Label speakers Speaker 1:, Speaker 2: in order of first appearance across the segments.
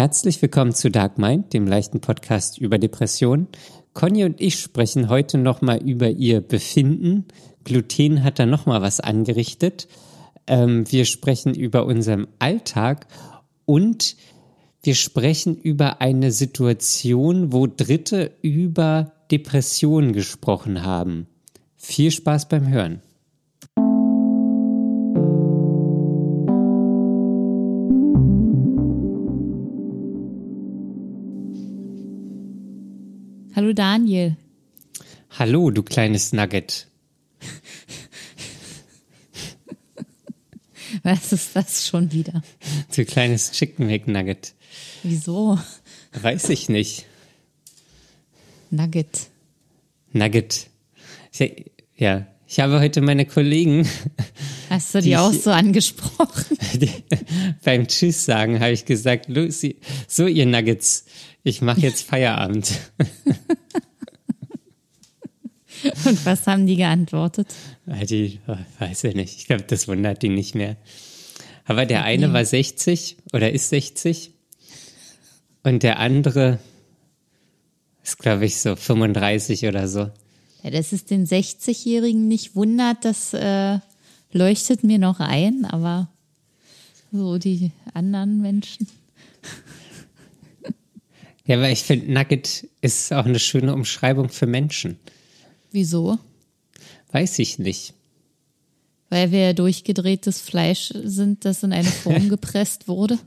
Speaker 1: Herzlich willkommen zu Dark Mind, dem leichten Podcast über Depressionen. Conny und ich sprechen heute nochmal über ihr Befinden. Gluten hat da nochmal was angerichtet. Ähm, wir sprechen über unseren Alltag und wir sprechen über eine Situation, wo Dritte über Depressionen gesprochen haben. Viel Spaß beim Hören.
Speaker 2: Hallo Daniel.
Speaker 1: Hallo, du kleines Nugget.
Speaker 2: Was ist das schon wieder?
Speaker 1: Du kleines Chicken McNugget.
Speaker 2: Wieso?
Speaker 1: Weiß ich nicht.
Speaker 2: Nugget.
Speaker 1: Nugget. Ja, ich habe heute meine Kollegen.
Speaker 2: Hast du die, die auch so angesprochen?
Speaker 1: Die, beim Tschüss sagen habe ich gesagt, Lucy, so ihr Nuggets, ich mache jetzt Feierabend.
Speaker 2: Und was haben die geantwortet?
Speaker 1: Die, weiß ich nicht. Ich glaube, das wundert die nicht mehr. Aber der eine war 60 oder ist 60 und der andere ist, glaube ich, so 35 oder so.
Speaker 2: Ja, dass es den 60-Jährigen nicht wundert, das äh, leuchtet mir noch ein, aber so die anderen Menschen.
Speaker 1: Ja, aber ich finde, Nugget ist auch eine schöne Umschreibung für Menschen.
Speaker 2: Wieso?
Speaker 1: Weiß ich nicht.
Speaker 2: Weil wir durchgedrehtes Fleisch sind, das in eine Form gepresst wurde.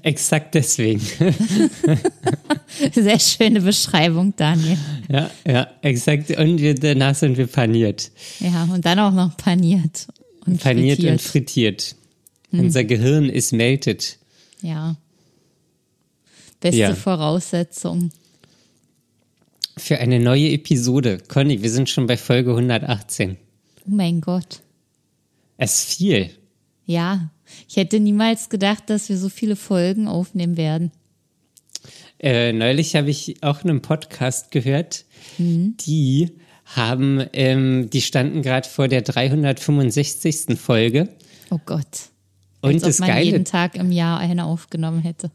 Speaker 1: Exakt deswegen.
Speaker 2: Sehr schöne Beschreibung, Daniel.
Speaker 1: Ja, ja, exakt. Und wir, danach sind wir paniert.
Speaker 2: Ja, und dann auch noch paniert.
Speaker 1: Und paniert frittiert. und frittiert. Hm. Unser Gehirn ist melted.
Speaker 2: Ja. Beste ja. Voraussetzung.
Speaker 1: Für eine neue Episode. Conny, wir sind schon bei Folge 118.
Speaker 2: Oh mein Gott.
Speaker 1: Es ist viel.
Speaker 2: Ja, ich hätte niemals gedacht, dass wir so viele Folgen aufnehmen werden.
Speaker 1: Äh, neulich habe ich auch einen Podcast gehört, mhm. die haben, ähm, die standen gerade vor der 365. Folge.
Speaker 2: Oh Gott. Und Als das ob man Geile, jeden Tag im Jahr eine aufgenommen hätte.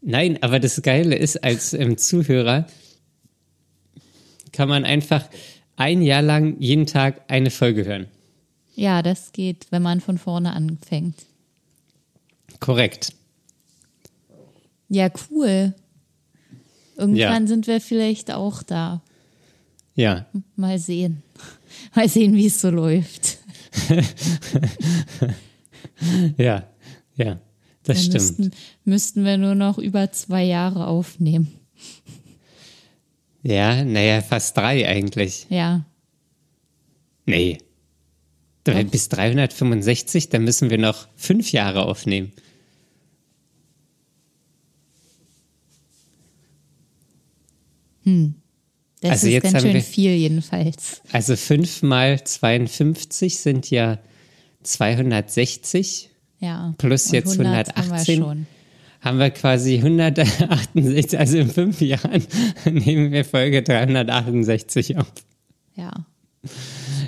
Speaker 1: Nein, aber das Geile ist, als ähm, Zuhörer kann man einfach ein Jahr lang jeden Tag eine Folge hören.
Speaker 2: Ja, das geht, wenn man von vorne anfängt.
Speaker 1: Korrekt.
Speaker 2: Ja, cool. Irgendwann ja. sind wir vielleicht auch da.
Speaker 1: Ja.
Speaker 2: Mal sehen. Mal sehen, wie es so läuft.
Speaker 1: ja, ja, das Dann stimmt.
Speaker 2: Müssten, müssten wir nur noch über zwei Jahre aufnehmen.
Speaker 1: Ja, naja, fast drei eigentlich.
Speaker 2: Ja.
Speaker 1: Nee. Doch. Bis 365, dann müssen wir noch fünf Jahre aufnehmen.
Speaker 2: Hm. Das also ist jetzt ganz schön wir, viel jedenfalls.
Speaker 1: Also fünf mal 52 sind ja 260.
Speaker 2: Ja.
Speaker 1: Plus jetzt 118. Haben wir, haben wir quasi 168, also in fünf Jahren nehmen wir Folge 368 auf.
Speaker 2: Ja.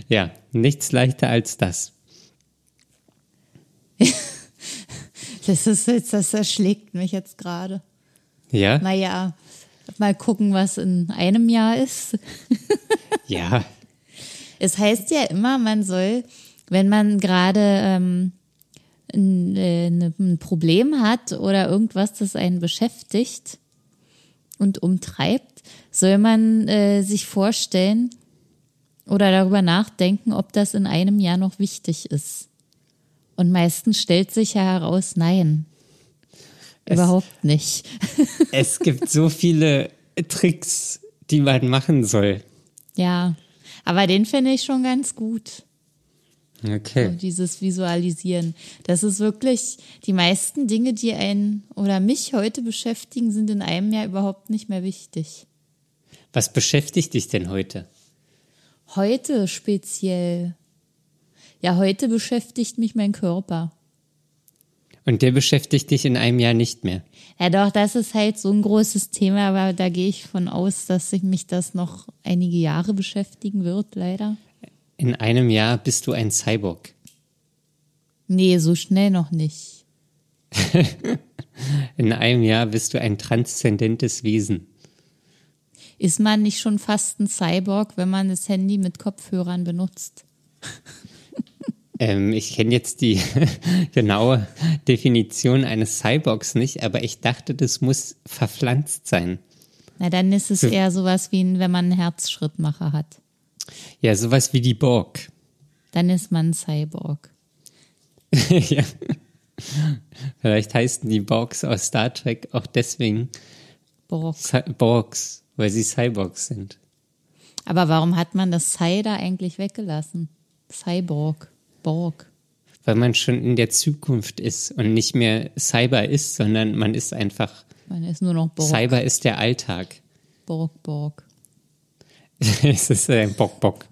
Speaker 1: Ja, nichts leichter als das.
Speaker 2: das ist jetzt, das erschlägt mich jetzt gerade.
Speaker 1: Ja.
Speaker 2: Naja, mal gucken, was in einem Jahr ist.
Speaker 1: ja.
Speaker 2: Es heißt ja immer, man soll, wenn man gerade ähm, ein, äh, ein Problem hat oder irgendwas, das einen beschäftigt und umtreibt, soll man äh, sich vorstellen, oder darüber nachdenken, ob das in einem Jahr noch wichtig ist. Und meistens stellt sich ja heraus, nein, überhaupt nicht.
Speaker 1: es gibt so viele Tricks, die man machen soll.
Speaker 2: Ja, aber den finde ich schon ganz gut.
Speaker 1: Okay. So
Speaker 2: dieses Visualisieren. Das ist wirklich, die meisten Dinge, die einen oder mich heute beschäftigen, sind in einem Jahr überhaupt nicht mehr wichtig.
Speaker 1: Was beschäftigt dich denn heute?
Speaker 2: Heute speziell. Ja, heute beschäftigt mich mein Körper.
Speaker 1: Und der beschäftigt dich in einem Jahr nicht mehr.
Speaker 2: Ja, doch, das ist halt so ein großes Thema, aber da gehe ich von aus, dass sich mich das noch einige Jahre beschäftigen wird, leider.
Speaker 1: In einem Jahr bist du ein Cyborg.
Speaker 2: Nee, so schnell noch nicht.
Speaker 1: In einem Jahr bist du ein transzendentes Wesen.
Speaker 2: Ist man nicht schon fast ein Cyborg, wenn man das Handy mit Kopfhörern benutzt?
Speaker 1: Ähm, ich kenne jetzt die genaue Definition eines Cyborgs nicht, aber ich dachte, das muss verpflanzt sein.
Speaker 2: Na, dann ist es eher sowas wie, wenn man einen Herzschrittmacher hat.
Speaker 1: Ja, sowas wie die Borg.
Speaker 2: Dann ist man ein Cyborg.
Speaker 1: ja. Vielleicht heißen die Borgs aus Star Trek auch deswegen
Speaker 2: Borg.
Speaker 1: Borgs, weil sie Cyborgs sind.
Speaker 2: Aber warum hat man das Cy da eigentlich weggelassen? Cyborg. Borg.
Speaker 1: Weil man schon in der Zukunft ist und nicht mehr Cyber ist, sondern man ist einfach,
Speaker 2: Man ist nur noch Borg.
Speaker 1: Cyber ist der Alltag.
Speaker 2: Borg, Borg.
Speaker 1: es ist ein Bock-Bock.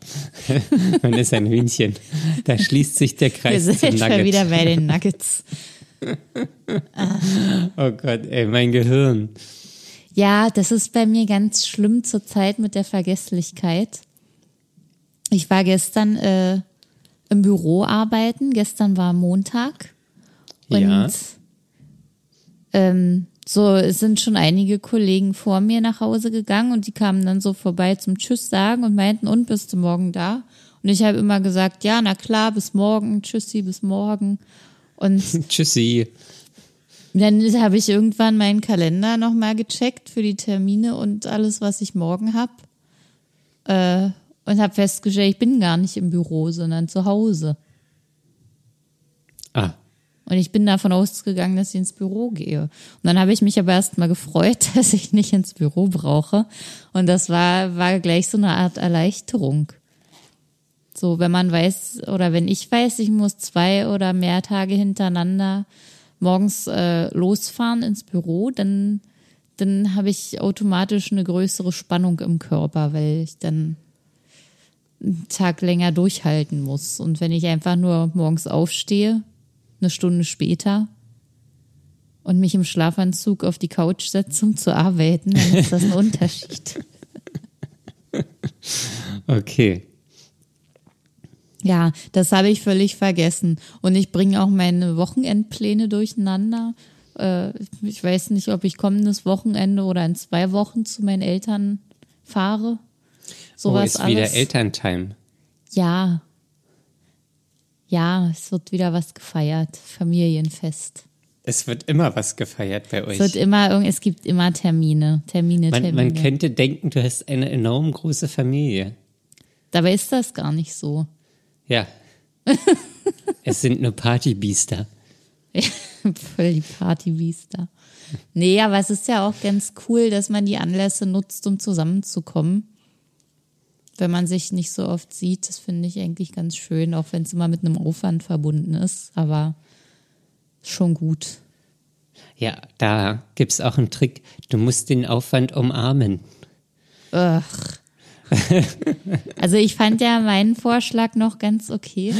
Speaker 1: man ist ein Hühnchen. Da schließt sich der
Speaker 2: Wir
Speaker 1: Kreis
Speaker 2: sind
Speaker 1: zum
Speaker 2: schon wieder bei den Nuggets.
Speaker 1: Oh Gott, ey, mein Gehirn.
Speaker 2: Ja, das ist bei mir ganz schlimm zur Zeit mit der Vergesslichkeit. Ich war gestern äh, im Büro arbeiten. Gestern war Montag. Und
Speaker 1: Ja.
Speaker 2: ähm, so es sind schon einige Kollegen vor mir nach Hause gegangen und die kamen dann so vorbei zum Tschüss sagen und meinten, und bist du morgen da? Und ich habe immer gesagt, ja, na klar, bis morgen, tschüssi, bis morgen. Und
Speaker 1: Tschüssi.
Speaker 2: dann habe ich irgendwann meinen Kalender nochmal gecheckt für die Termine und alles, was ich morgen habe. Äh, und habe festgestellt, ich bin gar nicht im Büro, sondern zu Hause.
Speaker 1: Ah,
Speaker 2: Und ich bin davon ausgegangen, dass ich ins Büro gehe. Und dann habe ich mich aber erst mal gefreut, dass ich nicht ins Büro brauche. Und das war, war gleich so eine Art Erleichterung. So, wenn man weiß, oder wenn ich weiß, ich muss zwei oder mehr Tage hintereinander morgens äh, losfahren ins Büro, dann, dann habe ich automatisch eine größere Spannung im Körper, weil ich dann einen Tag länger durchhalten muss. Und wenn ich einfach nur morgens aufstehe, eine Stunde später und mich im Schlafanzug auf die Couch setze, um zu arbeiten, dann ist das ein Unterschied.
Speaker 1: okay.
Speaker 2: Ja, das habe ich völlig vergessen. Und ich bringe auch meine Wochenendpläne durcheinander. Äh, ich weiß nicht, ob ich kommendes Wochenende oder in zwei Wochen zu meinen Eltern fahre.
Speaker 1: Oh,
Speaker 2: Sowas
Speaker 1: ist wieder
Speaker 2: alles.
Speaker 1: Elterntime.
Speaker 2: Ja. Ja, es wird wieder was gefeiert. Familienfest.
Speaker 1: Es wird immer was gefeiert bei euch.
Speaker 2: Es wird immer, es gibt immer Termine, Termine,
Speaker 1: man,
Speaker 2: Termine.
Speaker 1: man könnte denken, du hast eine enorm große Familie.
Speaker 2: Dabei ist das gar nicht so.
Speaker 1: Ja. es sind nur Partybiester.
Speaker 2: Voll die Partybiester. Nee, aber es ist ja auch ganz cool, dass man die Anlässe nutzt, um zusammenzukommen. Wenn man sich nicht so oft sieht, das finde ich eigentlich ganz schön, auch wenn es immer mit einem Aufwand verbunden ist, aber schon gut.
Speaker 1: Ja, da gibt's auch einen Trick. Du musst den Aufwand umarmen.
Speaker 2: Ugh. Also ich fand ja meinen Vorschlag noch ganz okay.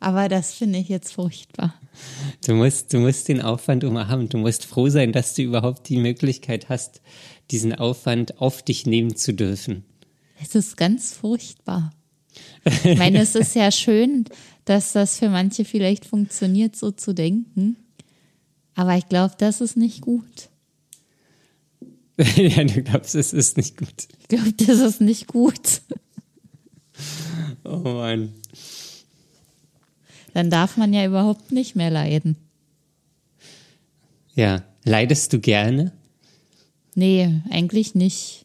Speaker 2: Aber das finde ich jetzt furchtbar.
Speaker 1: Du musst, du musst den Aufwand umarmen. Du musst froh sein, dass du überhaupt die Möglichkeit hast, diesen Aufwand auf dich nehmen zu dürfen.
Speaker 2: Es ist ganz furchtbar. Ich meine, es ist ja schön, dass das für manche vielleicht funktioniert, so zu denken. Aber ich glaube, das ist nicht gut.
Speaker 1: ja, du glaubst, es ist nicht gut.
Speaker 2: Ich glaube, das ist nicht gut.
Speaker 1: Oh Mann.
Speaker 2: Dann darf man ja überhaupt nicht mehr leiden.
Speaker 1: Ja, leidest du gerne?
Speaker 2: Nee, eigentlich nicht.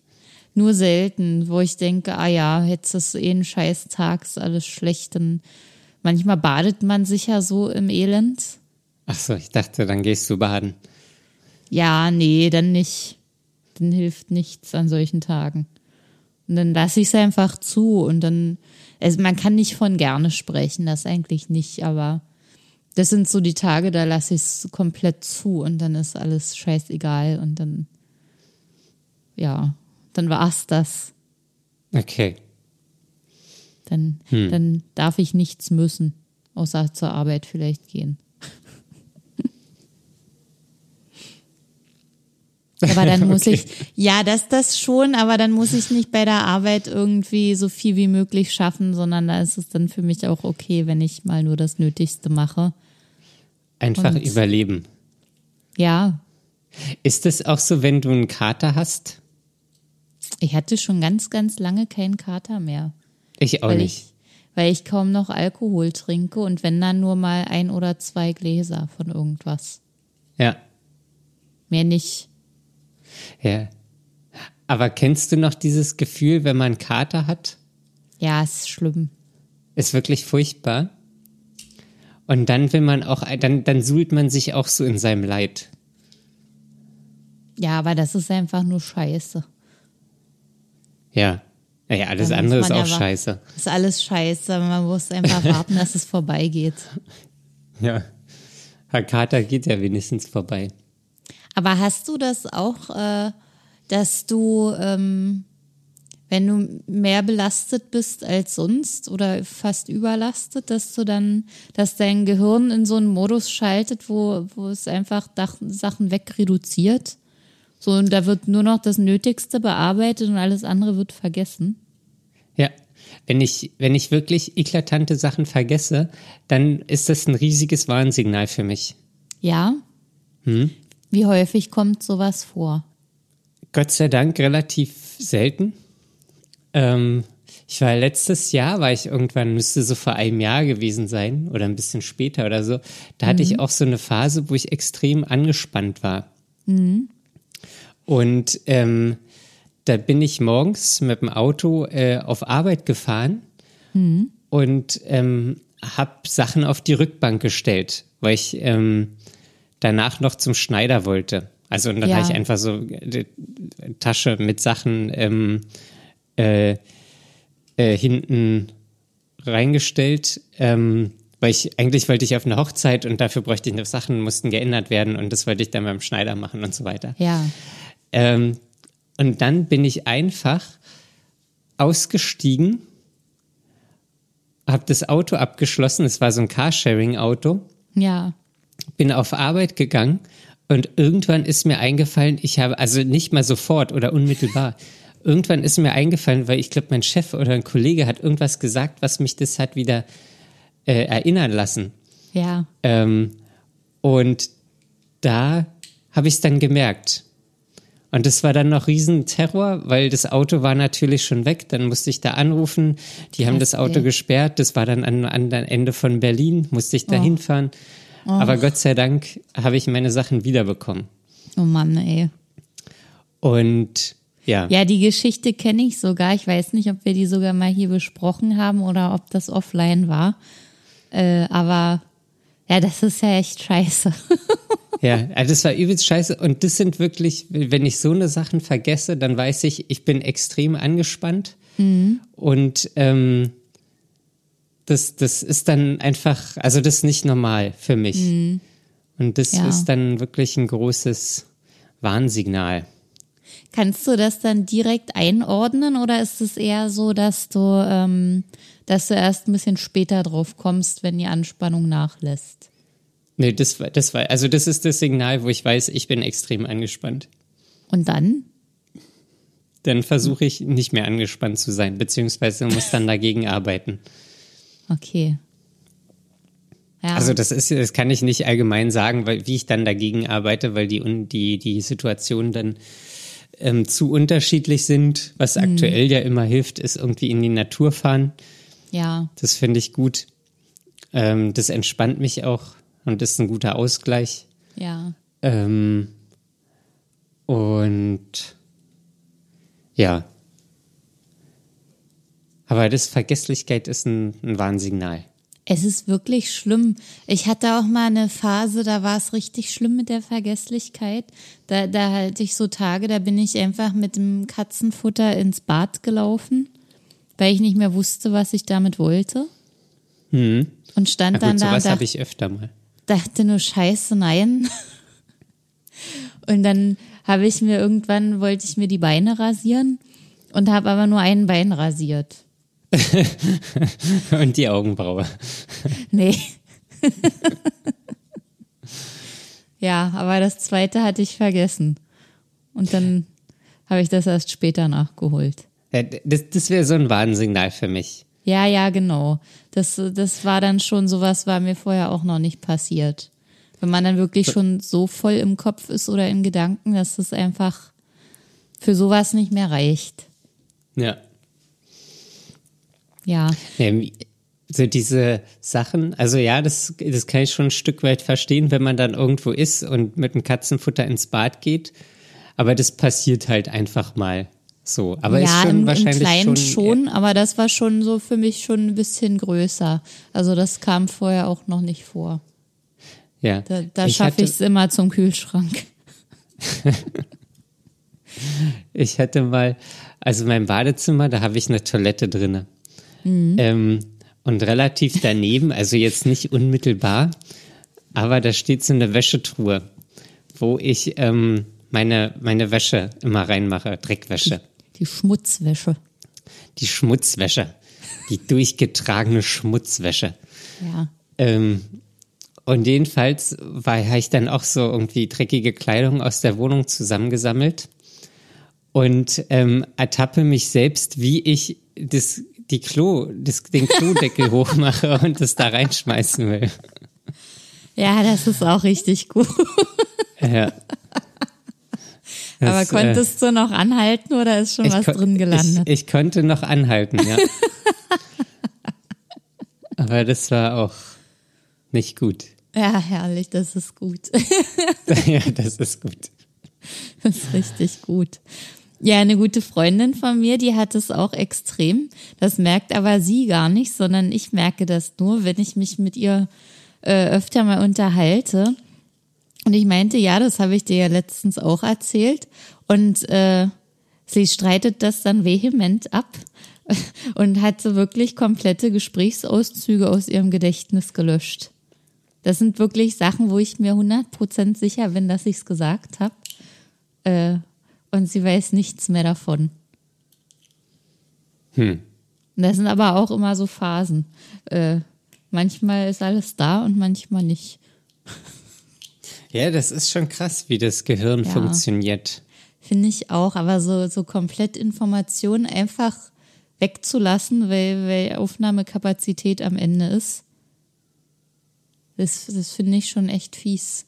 Speaker 2: Nur selten, wo ich denke, ah ja, jetzt ist eh ein scheiß Tag, ist alles schlecht. Dann manchmal badet man sich ja so im Elend.
Speaker 1: Ach so, ich dachte, dann gehst du baden.
Speaker 2: Ja, nee, dann nicht. Dann hilft nichts an solchen Tagen. Und dann lasse ich es einfach zu und dann, also man kann nicht von gerne sprechen, das eigentlich nicht, aber das sind so die Tage, da lasse ich es komplett zu und dann ist alles scheißegal und dann, ja, dann war's das.
Speaker 1: Okay.
Speaker 2: Dann, dann darf ich nichts müssen, außer zur Arbeit vielleicht gehen. Aber dann muss
Speaker 1: Okay.
Speaker 2: ich, ja, das, das schon, aber dann muss ich nicht bei der Arbeit irgendwie so viel wie möglich schaffen, sondern da ist es dann für mich auch okay, wenn ich mal nur das Nötigste mache.
Speaker 1: Einfach
Speaker 2: Und-
Speaker 1: überleben.
Speaker 2: Ja,
Speaker 1: Ist es auch so, wenn du einen Kater hast?
Speaker 2: Ich hatte schon ganz, ganz lange keinen Kater mehr.
Speaker 1: Ich auch
Speaker 2: weil
Speaker 1: nicht.
Speaker 2: ich, weil ich kaum noch Alkohol trinke und wenn dann nur mal ein oder zwei Gläser von irgendwas.
Speaker 1: Ja,
Speaker 2: Mehr nicht.
Speaker 1: ja. Aber kennst du noch dieses Gefühl, wenn man einen Kater hat?
Speaker 2: Ja, ist schlimm.
Speaker 1: Ist wirklich furchtbar. Und dann will man auch, dann, dann suhlt man sich auch so in seinem Leid.
Speaker 2: Ja, aber das ist einfach nur scheiße.
Speaker 1: Ja. Naja, alles
Speaker 2: Da muss
Speaker 1: andere ist auch
Speaker 2: ja
Speaker 1: scheiße.
Speaker 2: Ist alles scheiße. Man muss einfach warten, dass es vorbeigeht.
Speaker 1: Ja. Herr Kater geht ja wenigstens vorbei.
Speaker 2: Aber hast du das auch, äh, dass du, ähm, wenn du mehr belastet bist als sonst oder fast überlastet, dass du dann, dass dein Gehirn in so einen Modus schaltet, wo, wo es einfach Sachen wegreduziert? So, und da wird nur noch das Nötigste bearbeitet und alles andere wird vergessen.
Speaker 1: Ja. Wenn ich, wenn ich wirklich eklatante Sachen vergesse, dann ist das ein riesiges Warnsignal für mich.
Speaker 2: Ja? Wie häufig kommt sowas vor?
Speaker 1: Gott sei Dank relativ selten. Ähm, ich war letztes Jahr, war ich irgendwann, müsste so vor einem Jahr gewesen sein oder ein bisschen später oder so. Da hatte ich auch so eine Phase, wo ich extrem angespannt war. Und ähm, da bin ich morgens mit dem Auto äh, auf Arbeit gefahren und ähm, habe Sachen auf die Rückbank gestellt, weil ich ähm, danach noch zum Schneider wollte. Also und dann
Speaker 2: Ja.
Speaker 1: habe ich einfach so die Tasche mit Sachen ähm, äh, äh, hinten reingestellt, ähm, weil ich eigentlich wollte ich auf eine Hochzeit und dafür bräuchte ich noch Sachen, mussten geändert werden und das wollte ich dann beim Schneider machen und so weiter.
Speaker 2: Ja.
Speaker 1: Ähm, und dann bin ich einfach ausgestiegen, habe das Auto abgeschlossen, es war so ein Carsharing-Auto,
Speaker 2: Ja.
Speaker 1: bin auf Arbeit gegangen und irgendwann ist mir eingefallen, ich habe, also nicht mal sofort oder unmittelbar, irgendwann ist mir eingefallen, weil ich glaube, mein Chef oder ein Kollege hat irgendwas gesagt, was mich das hat wieder äh, erinnern lassen.
Speaker 2: Ja.
Speaker 1: Ähm, und da habe ich es dann gemerkt. Und das war dann noch Riesenterror, weil das Auto war natürlich schon weg. Dann musste ich da anrufen. Die haben
Speaker 2: Krass,
Speaker 1: das Auto gesperrt. Das war dann am anderen Ende von Berlin. Musste ich da hinfahren. Aber Gott sei Dank habe ich meine Sachen wiederbekommen.
Speaker 2: Oh Mann, ey.
Speaker 1: Und ja,
Speaker 2: Ja, die Geschichte kenne ich sogar. Ich weiß nicht, ob wir die sogar mal hier besprochen haben oder ob das offline war. Äh, aber ja, das ist ja echt scheiße.
Speaker 1: Ja, also das war übelst scheiße. Und das sind wirklich, wenn ich so eine Sachen vergesse, dann weiß ich, ich bin extrem angespannt. Und ähm, das, das ist dann einfach, also das ist nicht normal für mich. Und das
Speaker 2: Ja.
Speaker 1: ist dann wirklich ein großes Warnsignal.
Speaker 2: Kannst du das dann direkt einordnen oder ist es eher so, dass du, ähm, dass du erst ein bisschen später drauf kommst, wenn die Anspannung nachlässt?
Speaker 1: Nee, das war, das war, also das ist das Signal, wo ich weiß, ich bin extrem angespannt.
Speaker 2: Und dann?
Speaker 1: Dann versuche ich nicht mehr angespannt zu sein, beziehungsweise muss dann dagegen arbeiten.
Speaker 2: Okay. Ja.
Speaker 1: Also das ist, das kann ich nicht allgemein sagen, weil wie ich dann dagegen arbeite, weil die die die Situationen dann ähm, zu unterschiedlich sind. Was aktuell ja immer hilft, ist irgendwie in die Natur fahren.
Speaker 2: Ja.
Speaker 1: Das finde ich gut. Ähm, das entspannt mich auch und ist ein guter Ausgleich.
Speaker 2: Ja.
Speaker 1: Ähm, und ja. Aber das Vergesslichkeit ist ein, ein Warnsignal.
Speaker 2: Es ist wirklich schlimm. Ich hatte auch mal eine Phase, da war es richtig schlimm mit der Vergesslichkeit. Da, da hatte ich so Tage, da bin ich einfach mit dem Katzenfutter ins Bad gelaufen, weil ich nicht mehr wusste, was ich damit wollte. Und stand
Speaker 1: Na
Speaker 2: dann
Speaker 1: gut,
Speaker 2: da
Speaker 1: sowas habe ich öfter mal.
Speaker 2: dachte nur Scheiße, nein. Und dann habe ich mir irgendwann, wollte ich mir die Beine rasieren und habe aber nur ein Bein rasiert.
Speaker 1: Und die Augenbraue.
Speaker 2: Nee. ja, aber das zweite hatte ich vergessen. Und dann habe ich das erst später nachgeholt.
Speaker 1: Das das wäre so ein Warnsignal für mich.
Speaker 2: Ja, ja, genau. Das, das war dann schon sowas, war mir vorher auch noch nicht passiert. Wenn man dann wirklich schon so voll im Kopf ist oder in Gedanken, dass es einfach für sowas nicht mehr reicht.
Speaker 1: Ja.
Speaker 2: Ja.
Speaker 1: Ähm, so diese Sachen, also ja, das, das kann ich schon ein Stück weit verstehen, wenn man dann irgendwo ist und mit dem Katzenfutter ins Bad geht. Aber das passiert halt einfach mal so. Aber
Speaker 2: ja,
Speaker 1: ist schon
Speaker 2: im,
Speaker 1: wahrscheinlich
Speaker 2: im Kleinen
Speaker 1: schon,
Speaker 2: schon, aber das war schon so für mich schon ein bisschen größer. Also das kam vorher auch noch nicht vor.
Speaker 1: Ja.
Speaker 2: Da, da schaffe ich es immer zum Kühlschrank.
Speaker 1: Ich hatte mal, also mein Badezimmer, da habe ich eine Toilette drinne. Ähm, und relativ daneben, also jetzt nicht unmittelbar, aber da steht so eine Wäschetruhe, wo ich ähm, meine, meine Wäsche immer reinmache, Dreckwäsche.
Speaker 2: Die Schmutzwäsche.
Speaker 1: Die Schmutzwäsche. Die durchgetragene Schmutzwäsche.
Speaker 2: Ja.
Speaker 1: Ähm, und jedenfalls war, habe ich dann auch so irgendwie dreckige Kleidung aus der Wohnung zusammengesammelt und ähm, ertappe mich selbst, wie ich das, die Klo, das, den Klodeckel hochmache und das da reinschmeißen will.
Speaker 2: Ja, das ist auch richtig gut.
Speaker 1: Ja. Das, äh,
Speaker 2: konntest du noch anhalten oder ist schon was drin gelandet?
Speaker 1: Ich, ich konnte noch anhalten, ja. Aber das war auch nicht gut.
Speaker 2: ja, herrlich, das ist gut.
Speaker 1: ja, das ist gut.
Speaker 2: Das ist richtig gut. Ja, eine gute Freundin von mir, die hat es auch extrem. Das merkt aber sie gar nicht, sondern ich merke das nur, wenn ich mich mit ihr äh, öfter mal unterhalte. Und ich meinte, ja, das habe ich dir ja letztens auch erzählt. Und äh, sie streitet das dann vehement ab und hat so wirklich komplette Gesprächsauszüge aus ihrem Gedächtnis gelöscht. Das sind wirklich Sachen, wo ich mir 100% sicher bin, dass ich es gesagt habe. Äh, und sie weiß nichts mehr davon.
Speaker 1: Hm.
Speaker 2: Das sind aber auch immer so Phasen. Äh, manchmal ist alles da und manchmal nicht.
Speaker 1: Ja, das ist schon krass, wie das Gehirn
Speaker 2: Ja.
Speaker 1: funktioniert.
Speaker 2: Finde ich auch, aber so, so komplett Informationen einfach wegzulassen, weil, weil Aufnahmekapazität am Ende ist, das, das finde ich schon echt fies.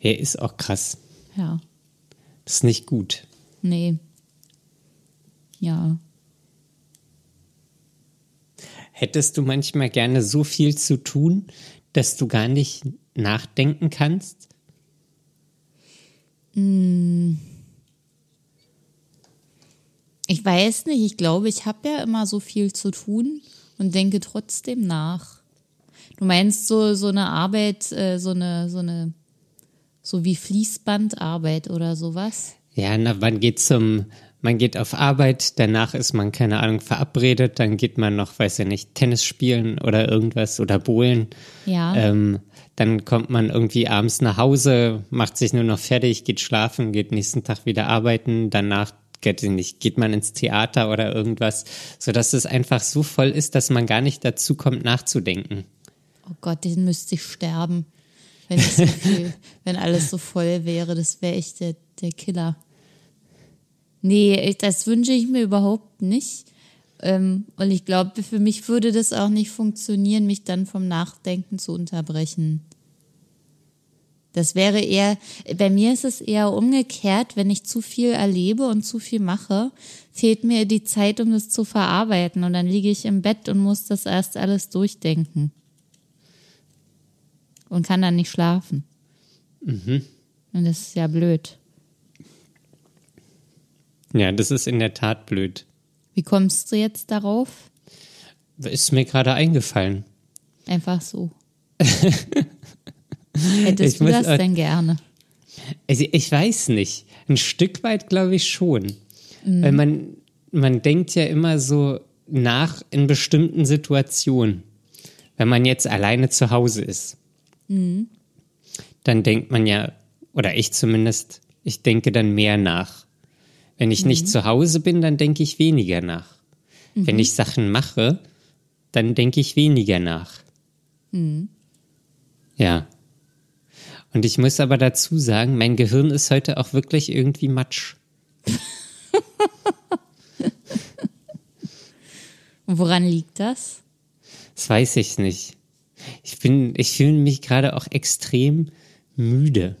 Speaker 1: Ja, ist auch krass.
Speaker 2: Ja,
Speaker 1: Das ist nicht gut.
Speaker 2: nee. Ja.
Speaker 1: Hättest du manchmal gerne so viel zu tun, dass du gar nicht nachdenken kannst?
Speaker 2: Ich weiß nicht, ich glaube, ich habe ja immer so viel zu tun und denke trotzdem nach. Du meinst so, so eine Arbeit, äh, so eine, so eine, so wie Fließbandarbeit oder sowas?
Speaker 1: Ja, na, man geht zum, man geht auf Arbeit, danach ist man, keine Ahnung, verabredet, dann geht man noch, weiß ich nicht, Tennis spielen oder irgendwas oder bowlen.
Speaker 2: Ja.
Speaker 1: Ähm, dann kommt man irgendwie abends nach Hause, macht sich nur noch fertig, geht schlafen, geht nächsten Tag wieder arbeiten, danach geht, ich nicht, geht man ins Theater oder irgendwas, sodass es einfach so voll ist, dass man gar nicht dazu kommt, nachzudenken.
Speaker 2: Oh Gott, den müsste ich sterben, wenn, so viel, wenn alles so voll wäre. Das wäre echt der, der Killer. Nee, das wünsche ich mir überhaupt nicht. Ähm, und ich glaube, für mich würde das auch nicht funktionieren, mich dann vom Nachdenken zu unterbrechen. Das wäre eher, bei mir ist es eher umgekehrt, wenn ich zu viel erlebe und zu viel mache, fehlt mir die Zeit, um das zu verarbeiten. Und dann liege ich im Bett und muss das erst alles durchdenken. Und kann dann nicht schlafen. Und das ist ja blöd.
Speaker 1: Ja, das ist in der Tat blöd.
Speaker 2: Wie kommst du jetzt darauf?
Speaker 1: Ist mir gerade eingefallen.
Speaker 2: Einfach so. Hättest
Speaker 1: Ich
Speaker 2: du
Speaker 1: muss,
Speaker 2: das denn gerne?
Speaker 1: Also ich weiß nicht. Ein Stück weit glaube ich schon. Weil man, man denkt ja immer so nach in bestimmten Situationen. Wenn man jetzt alleine zu Hause ist, dann denkt man ja, oder ich zumindest, ich denke dann mehr nach. Wenn ich nicht zu Hause bin, dann denke ich weniger nach. Wenn ich Sachen mache, dann denke ich weniger nach. Ja. Und ich muss aber dazu sagen, mein Gehirn ist heute auch wirklich irgendwie matsch.
Speaker 2: Woran liegt das?
Speaker 1: Das weiß ich nicht. Ich bin, ich fühle mich gerade auch extrem müde.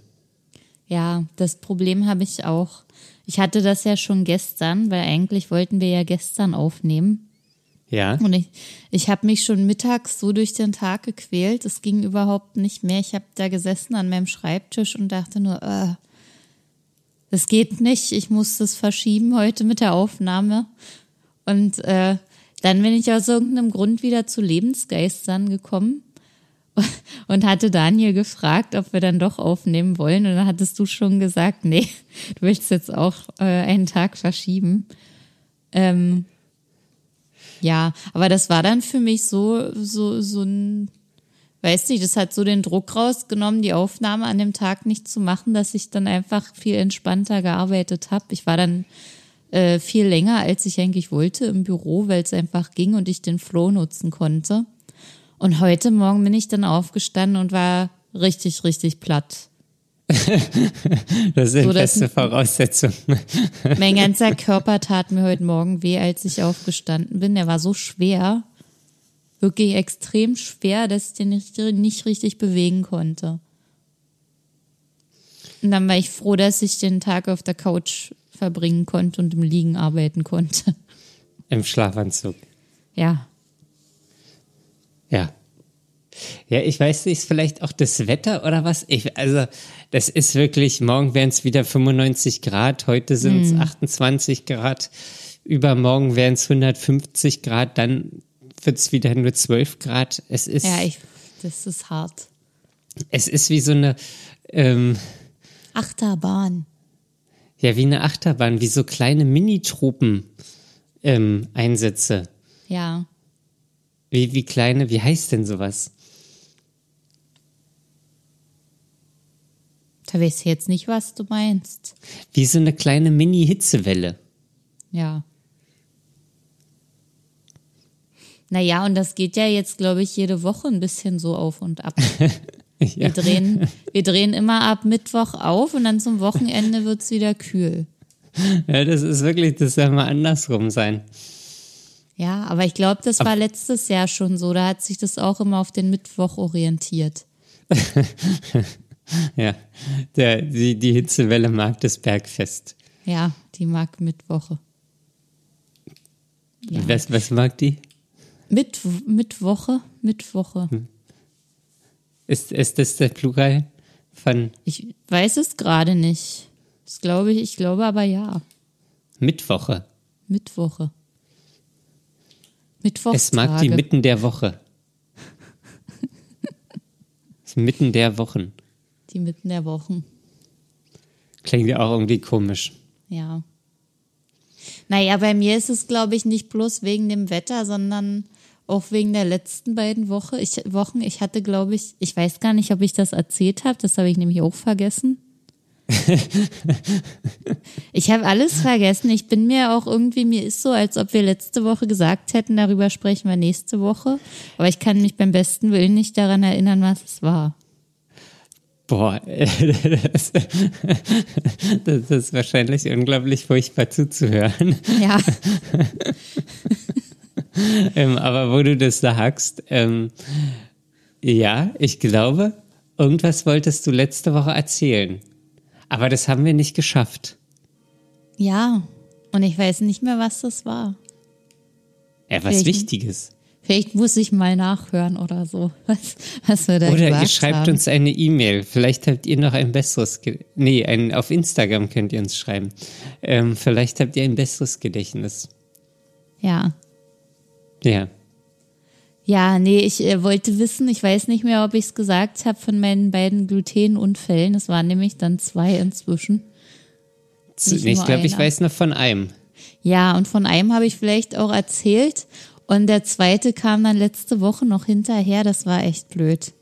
Speaker 2: Ja, das Problem habe ich auch. Ich hatte das ja schon gestern, weil eigentlich wollten wir ja gestern aufnehmen.
Speaker 1: Ja.
Speaker 2: Und ich, ich habe mich schon mittags so durch den Tag gequält. Es ging überhaupt nicht mehr. Ich habe da gesessen an meinem Schreibtisch und dachte nur, äh, das geht nicht. Ich muss das verschieben heute mit der Aufnahme. Und äh, dann bin ich aus irgendeinem Grund wieder zu Lebensgeistern gekommen und hatte Daniel gefragt, ob wir dann doch aufnehmen wollen. Und dann hattest du schon gesagt, nee, du willst jetzt auch äh, einen Tag verschieben. Ähm, ja, aber das war dann für mich so, so, so ein, weiß nicht, das hat so den Druck rausgenommen, die Aufnahme an dem Tag nicht zu machen, dass ich dann einfach viel entspannter gearbeitet habe. Ich war dann äh, viel länger, als ich eigentlich wollte im Büro, weil es einfach ging und ich den Flow nutzen konnte. Und heute Morgen bin ich dann aufgestanden und war richtig, richtig platt.
Speaker 1: das
Speaker 2: So, das-
Speaker 1: beste Voraussetzungen.
Speaker 2: Mein ganzer Körper tat mir heute Morgen weh, als ich aufgestanden bin. Der war so schwer, wirklich extrem schwer, dass ich den nicht, nicht richtig bewegen konnte. Und dann war ich froh, dass ich den Tag auf der Couch verbringen konnte und im Liegen arbeiten konnte.
Speaker 1: Im Schlafanzug.
Speaker 2: Ja,
Speaker 1: Ja. Ja, ich weiß nicht, vielleicht auch das Wetter oder was? Ich, also, das ist wirklich, morgen wären es wieder 95 Grad, heute sind es 28 Grad, übermorgen wären es 150 Grad, dann wird es wieder nur 12 Grad. Es ist,
Speaker 2: ja, ich, das ist hart.
Speaker 1: es ist wie so eine, ähm,
Speaker 2: Achterbahn.
Speaker 1: ja, wie eine Achterbahn, wie so kleine Mini-Truppen ähm, Einsätze.
Speaker 2: Ja,
Speaker 1: Wie, wie kleine, wie heißt denn sowas?
Speaker 2: da weiß ich jetzt nicht, was du meinst.
Speaker 1: Wie so eine kleine Mini-Hitzewelle.
Speaker 2: Ja. Naja, und das geht ja jetzt, glaube ich, jede Woche ein bisschen so auf und ab. Wir, drehen, wir drehen immer ab Mittwoch auf und dann zum Wochenende wird's wieder kühl.
Speaker 1: Ja, das ist wirklich, das soll mal andersrum sein.
Speaker 2: Ja, aber ich glaube, das war letztes Jahr schon so. Da hat sich das auch immer auf den Mittwoch orientiert.
Speaker 1: Ja, der, die, die Hitzewelle mag das Bergfest.
Speaker 2: Ja, die mag Mittwoche. Ja.
Speaker 1: Was, was mag die?
Speaker 2: Mit, Mittwoche, Mittwoche.
Speaker 1: Ist, ist das der Plural von
Speaker 2: Ich weiß es gerade nicht. Das glaube ich, ich glaube aber ja.
Speaker 1: Mittwoche?
Speaker 2: Mittwoche.
Speaker 1: Es
Speaker 2: Mittwochstage.
Speaker 1: mag die mitten der Woche. Es mitten der Wochen.
Speaker 2: Die mitten der Wochen.
Speaker 1: Klingt ja auch irgendwie komisch.
Speaker 2: Ja. Naja, bei mir ist es, glaube ich, nicht bloß wegen dem Wetter, sondern auch wegen der letzten beiden Woche. Ich, Wochen. Ich hatte, glaube ich, ich weiß gar nicht, ob ich das erzählt habe. Das habe ich nämlich auch vergessen. Ich habe alles vergessen. Ich bin mir auch irgendwie, mir ist so, als ob wir letzte Woche gesagt hätten, darüber sprechen wir nächste Woche. Aber ich kann mich beim besten Willen nicht daran erinnern, was es war.
Speaker 1: Boah, das, das ist wahrscheinlich unglaublich furchtbar zuzuhören.
Speaker 2: Ja.
Speaker 1: Ähm, aber wo du das sagst, ähm, ja, ich glaube, irgendwas wolltest du letzte Woche erzählen. Aber das haben wir nicht geschafft.
Speaker 2: Ja. Und ich weiß nicht mehr, was das war.
Speaker 1: Ja, was? Wichtiges.
Speaker 2: Vielleicht muss ich mal nachhören oder so, was, was wir da
Speaker 1: Oder
Speaker 2: gesagt
Speaker 1: ihr schreibt
Speaker 2: haben.
Speaker 1: uns eine E-Mail. Vielleicht habt ihr noch ein besseres, Ge nee, ein, auf Instagram könnt ihr uns schreiben. Ähm, vielleicht habt ihr ein besseres Gedächtnis.
Speaker 2: Ja.
Speaker 1: Ja.
Speaker 2: Ja, nee, ich äh, wollte wissen, ich weiß nicht mehr, ob ich es gesagt habe von meinen beiden Glutenunfällen. Es waren nämlich dann zwei inzwischen. Nicht
Speaker 1: nee, ich
Speaker 2: nur
Speaker 1: glaube, ich weiß noch von einem.
Speaker 2: Ja, und von einem habe ich vielleicht auch erzählt. Und der zweite kam dann letzte Woche noch hinterher. Das war echt blöd.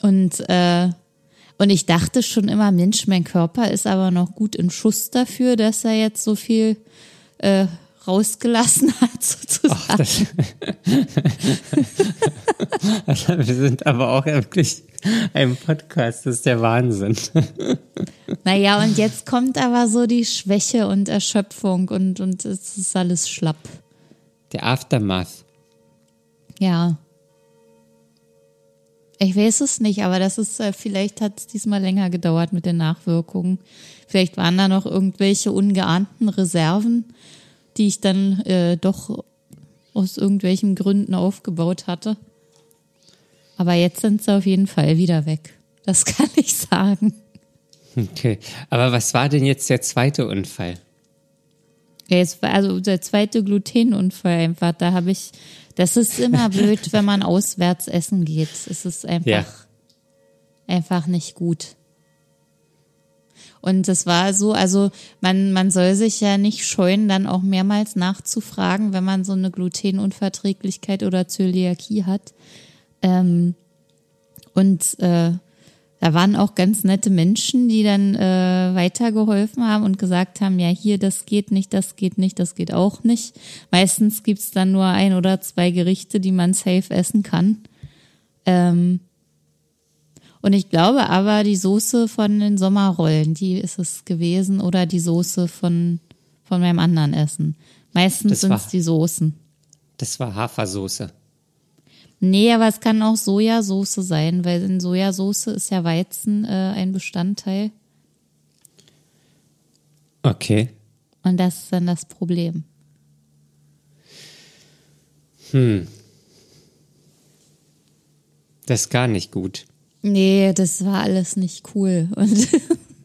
Speaker 2: Und, äh, und ich dachte schon immer, Mensch, mein Körper ist aber noch gut in Schuss dafür, dass er jetzt so viel äh, rausgelassen hat, sozusagen.
Speaker 1: Das, also, wir sind aber auch wirklich ein Podcast, das ist der Wahnsinn.
Speaker 2: Naja, und jetzt kommt aber so die Schwäche und Erschöpfung und, und es ist alles schlapp.
Speaker 1: Der Aftermath.
Speaker 2: Ja. Ich weiß es nicht, aber das ist, äh, vielleicht hat es diesmal länger gedauert mit den Nachwirkungen. Vielleicht waren da noch irgendwelche ungeahnten Reserven, die ich dann äh, doch aus irgendwelchen Gründen aufgebaut hatte. Aber jetzt sind sie auf jeden Fall wieder weg. Das kann ich sagen.
Speaker 1: Okay. Aber was war denn jetzt der zweite Unfall?
Speaker 2: Ja, jetzt war also der zweite Glutenunfall einfach. Da habe ich, das ist immer blöd, wenn man auswärts essen geht. Es ist einfach,
Speaker 1: Ja.
Speaker 2: einfach nicht gut. Und das war so, also man, man soll sich ja nicht scheuen, dann auch mehrmals nachzufragen, wenn man so eine Glutenunverträglichkeit oder Zöliakie hat. Ähm, und äh, da waren auch ganz nette Menschen, die dann äh, weitergeholfen haben und gesagt haben, ja, hier, das geht nicht, das geht nicht, das geht auch nicht. Meistens gibt's dann nur ein oder zwei Gerichte, die man safe essen kann. Ähm, und ich glaube aber, die Soße von den Sommerrollen, die ist es gewesen, oder die Soße von, von meinem anderen Essen. Meistens sind es die Soßen.
Speaker 1: Das war Hafersoße.
Speaker 2: Nee, aber es kann auch Sojasauce sein, weil in Sojasauce ist ja Weizen äh, ein Bestandteil.
Speaker 1: Okay.
Speaker 2: Und das ist dann das Problem.
Speaker 1: Das ist gar nicht gut.
Speaker 2: Nee, das war alles nicht cool. Und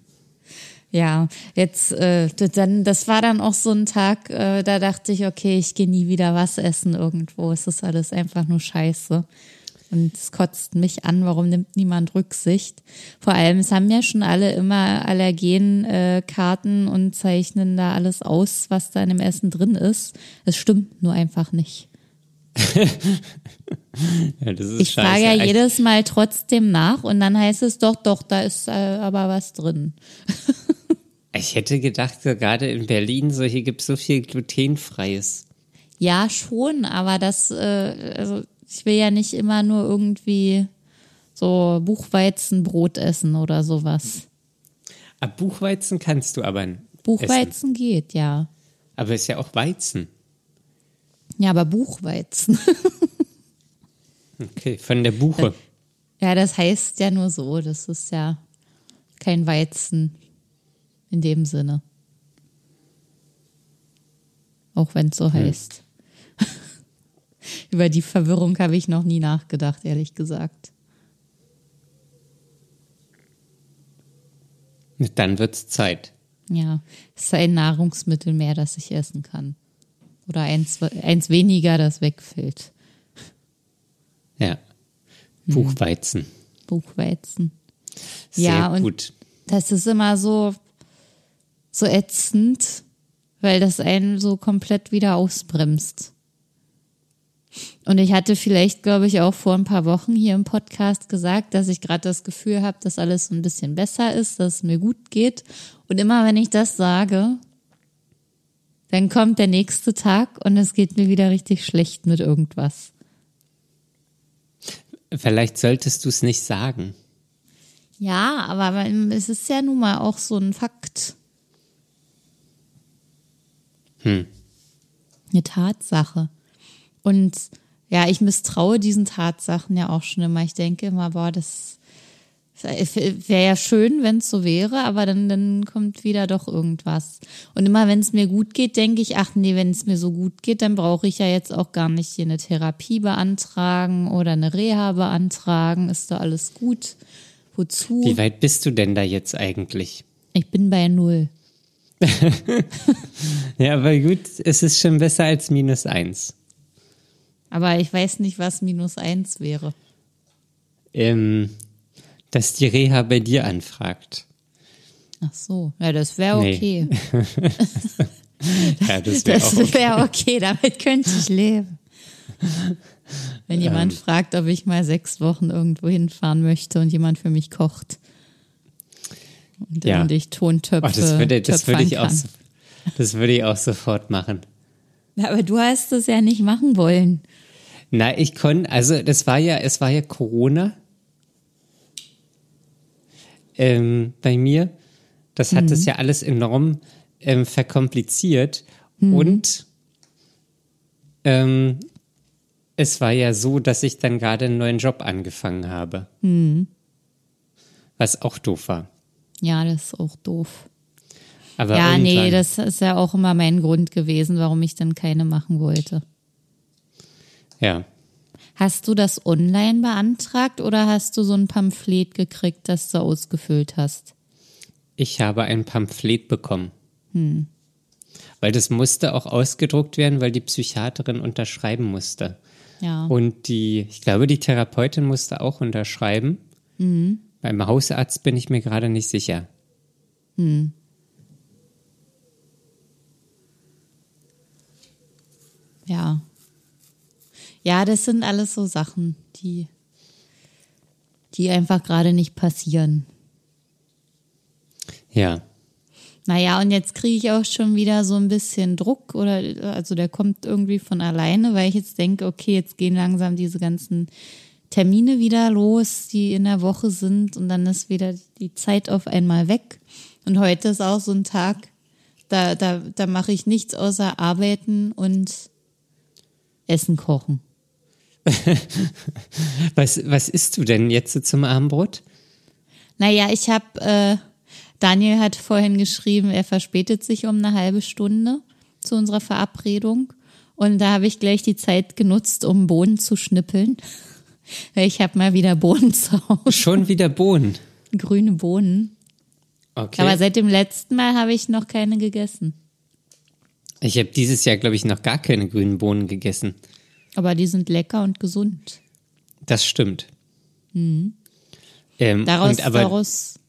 Speaker 2: ja, jetzt, äh, dann, das war dann auch so ein Tag, äh, da dachte ich, okay, ich gehe nie wieder was essen irgendwo. Es ist alles einfach nur scheiße. Und es kotzt mich an, warum nimmt niemand Rücksicht? Vor allem, es haben ja schon alle immer Allergenkarten äh, und zeichnen da alles aus, was da in dem Essen drin ist. Es stimmt nur einfach nicht.
Speaker 1: Ja, das ist
Speaker 2: Ich
Speaker 1: scheiße.
Speaker 2: frage ja
Speaker 1: Eigentlich-
Speaker 2: jedes Mal trotzdem nach und dann heißt es doch, doch, da ist äh, aber was drin.
Speaker 1: Ich hätte gedacht, so gerade in Berlin, so hier gibt es so viel glutenfreies.
Speaker 2: Ja, schon, aber das, äh, also ich will ja nicht immer nur irgendwie so Buchweizenbrot essen oder sowas.
Speaker 1: Ab Buchweizen kannst du aber essen.
Speaker 2: Buchweizen geht, ja.
Speaker 1: Aber ist ja auch Weizen.
Speaker 2: Ja, aber Buchweizen.
Speaker 1: Okay, von der Buche.
Speaker 2: ja, das heißt ja nur so, das ist ja kein Weizen in dem Sinne. Auch wenn es so heißt. Über die Verwirrung habe ich noch nie nachgedacht, ehrlich gesagt.
Speaker 1: Dann wird's Zeit.
Speaker 2: Ja, es ist ein Nahrungsmittel mehr, das ich essen kann. Oder eins, eins weniger, das wegfällt.
Speaker 1: Ja.
Speaker 2: Hm.
Speaker 1: Buchweizen.
Speaker 2: Buchweizen.
Speaker 1: Sehr
Speaker 2: Ja, und-
Speaker 1: gut.
Speaker 2: Das ist immer so, so ätzend, weil das einen so komplett wieder ausbremst. Und ich hatte vielleicht, glaube ich, auch vor ein paar Wochen hier im Podcast gesagt, dass ich gerade das Gefühl habe, dass alles so ein bisschen besser ist, dass es mir gut geht. Und immer wenn ich das sage, dann kommt der nächste Tag und es geht mir wieder richtig schlecht mit irgendwas.
Speaker 1: Vielleicht solltest du es nicht sagen.
Speaker 2: Ja, aber es ist ja nun mal auch so ein Fakt.
Speaker 1: Hm.
Speaker 2: Eine Tatsache. Und ja, ich misstraue diesen Tatsachen ja auch schon immer. Ich denke immer, boah, das wäre ja schön, wenn es so wäre, aber dann, dann kommt wieder doch irgendwas. Und immer wenn es mir gut geht, denke ich, ach nee, wenn es mir so gut geht, dann brauche ich ja jetzt auch gar nicht hier eine Therapie beantragen oder eine Reha beantragen. Ist doch alles gut. Wozu?
Speaker 1: Wie weit bist du denn da jetzt eigentlich?
Speaker 2: Ich bin bei null.
Speaker 1: Ja, aber gut, es ist schon besser als minus eins.
Speaker 2: Aber ich weiß nicht, was minus eins wäre.
Speaker 1: Ähm, dass die Reha bei dir anfragt.
Speaker 2: Ach so, ja, das wäre
Speaker 1: Nee.
Speaker 2: okay.
Speaker 1: Ja, das wäre. Okay.
Speaker 2: wäre okay, damit könnte ich leben. Wenn jemand
Speaker 1: Ähm.
Speaker 2: fragt, ob ich mal sechs Wochen irgendwo hinfahren möchte und jemand für mich kocht. Und,
Speaker 1: Ja.
Speaker 2: und ich Tontöpfe
Speaker 1: Oh, das würde, das würde ich auch, das würde ich auch sofort machen.
Speaker 2: kann. Aber du hast es ja nicht machen wollen.
Speaker 1: Na, ich konnte, also das war ja, es war ja Corona ähm, bei mir. Das hat das ja alles enorm ähm, verkompliziert und ähm, es war ja so, dass ich dann gerade einen neuen Job angefangen habe.
Speaker 2: Hm.
Speaker 1: Was auch doof war.
Speaker 2: Ja, das ist auch doof.
Speaker 1: Aber
Speaker 2: ja, nee, das ist ja auch immer mein Grund gewesen, warum ich dann keine machen wollte.
Speaker 1: Ja.
Speaker 2: Hast du das online beantragt oder hast du so ein Pamphlet gekriegt, das du ausgefüllt hast?
Speaker 1: Ich habe ein Pamphlet bekommen.
Speaker 2: Hm.
Speaker 1: Weil das musste auch ausgedruckt werden, weil die Psychiaterin unterschreiben musste.
Speaker 2: Ja.
Speaker 1: Und die, ich glaube, die Therapeutin musste auch unterschreiben.
Speaker 2: Mhm.
Speaker 1: Beim Hausarzt bin ich mir gerade nicht sicher.
Speaker 2: Ja. Ja, das sind alles so Sachen, die, die einfach gerade nicht passieren.
Speaker 1: Ja.
Speaker 2: Naja, und jetzt kriege ich auch schon wieder so ein bisschen Druck oder also der kommt irgendwie von alleine, weil ich jetzt denke, okay, jetzt gehen langsam diese ganzen Termine wieder los, die in der Woche sind und dann ist wieder die Zeit auf einmal weg. Und heute ist auch so ein Tag, da, da, da mache ich nichts außer arbeiten und Essen kochen.
Speaker 1: Was, was isst du denn jetzt so zum Abendbrot?
Speaker 2: Naja, ich habe, äh, Daniel hat vorhin geschrieben, er verspätet sich um eine halbe Stunde zu unserer Verabredung. Und da habe ich gleich die Zeit genutzt, um Bohnen zu schnippeln. Ich habe mal wieder Bohnen zu Hause,
Speaker 1: Schon wieder Bohnen.
Speaker 2: grüne Bohnen.
Speaker 1: Okay.
Speaker 2: Aber seit dem letzten Mal habe ich noch keine gegessen.
Speaker 1: ich habe dieses Jahr, glaube ich, noch gar keine grünen Bohnen gegessen.
Speaker 2: Aber die sind lecker und gesund.
Speaker 1: Das stimmt. Ähm,
Speaker 2: Mhm. Daraus,
Speaker 1: und aber,
Speaker 2: daraus,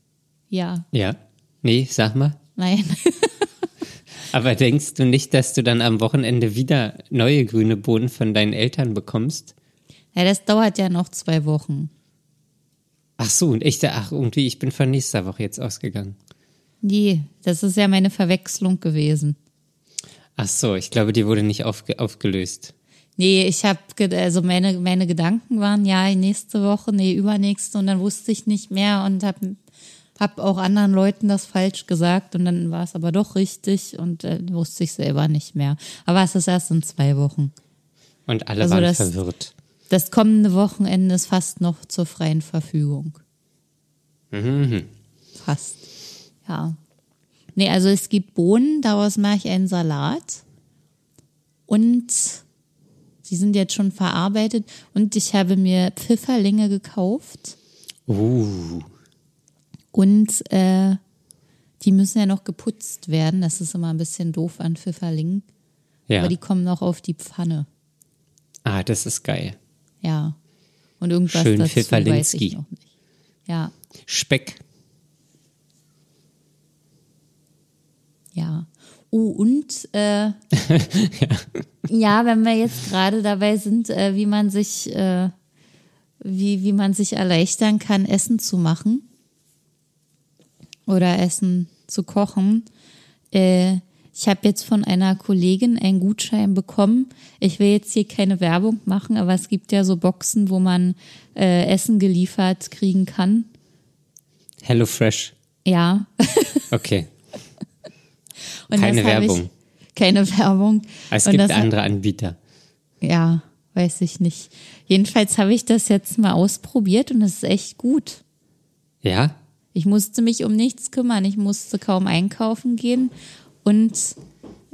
Speaker 2: ja,
Speaker 1: Ja. Nee, sag mal.
Speaker 2: nein.
Speaker 1: Aber denkst du nicht, dass du dann am Wochenende wieder neue grüne Bohnen von deinen Eltern bekommst?
Speaker 2: Ja, das dauert ja noch zwei Wochen.
Speaker 1: Ach so, und ich, ach, irgendwie, ich bin von nächster Woche jetzt ausgegangen.
Speaker 2: Nee, das ist ja meine Verwechslung gewesen.
Speaker 1: Ach so, ich glaube, die wurde nicht aufge aufgelöst.
Speaker 2: Nee, ich habe, also meine, meine Gedanken waren ja nächste Woche, nee, übernächste und dann wusste ich nicht mehr und habe hab auch anderen Leuten das falsch gesagt und dann war es aber doch richtig und äh, wusste ich selber nicht mehr. Aber es ist erst in zwei Wochen.
Speaker 1: Und alle
Speaker 2: Also
Speaker 1: waren
Speaker 2: das-
Speaker 1: verwirrt.
Speaker 2: Das kommende Wochenende ist fast noch zur freien Verfügung.
Speaker 1: Mhm.
Speaker 2: Fast. Ja. Nee, also es gibt Bohnen, daraus mache ich einen Salat. Und sie sind jetzt schon verarbeitet. Und ich habe mir Pfifferlinge gekauft.
Speaker 1: Uh,
Speaker 2: Und äh, die müssen ja noch geputzt werden. Das ist immer ein bisschen doof an Pfifferlingen.
Speaker 1: ja.
Speaker 2: Aber die kommen noch auf die Pfanne.
Speaker 1: Ah, das ist geil.
Speaker 2: Ja. Und irgendwas
Speaker 1: Schön
Speaker 2: dazu weiß
Speaker 1: Pfifferlinski.
Speaker 2: ich noch nicht. Ja,
Speaker 1: Speck.
Speaker 2: Ja. Oh, und äh, ja. wenn wir jetzt gerade dabei sind, äh, wie man sich, äh, wie, wie man sich erleichtern kann, Essen zu machen oder Essen zu kochen. Äh, ich habe jetzt von einer Kollegin einen Gutschein bekommen. Ich will jetzt hier keine Werbung machen, aber es gibt ja so Boxen, wo man äh, Essen geliefert kriegen kann.
Speaker 1: Hello Fresh.
Speaker 2: Ja.
Speaker 1: Okay.
Speaker 2: Und
Speaker 1: Keine Werbung.
Speaker 2: Ich, keine Werbung.
Speaker 1: Es
Speaker 2: Und
Speaker 1: gibt andere Anbieter.
Speaker 2: Ja, weiß ich nicht. Jedenfalls habe ich das jetzt mal ausprobiert und es ist echt gut.
Speaker 1: Ja?
Speaker 2: Ich musste mich um nichts kümmern. Ich musste kaum einkaufen gehen und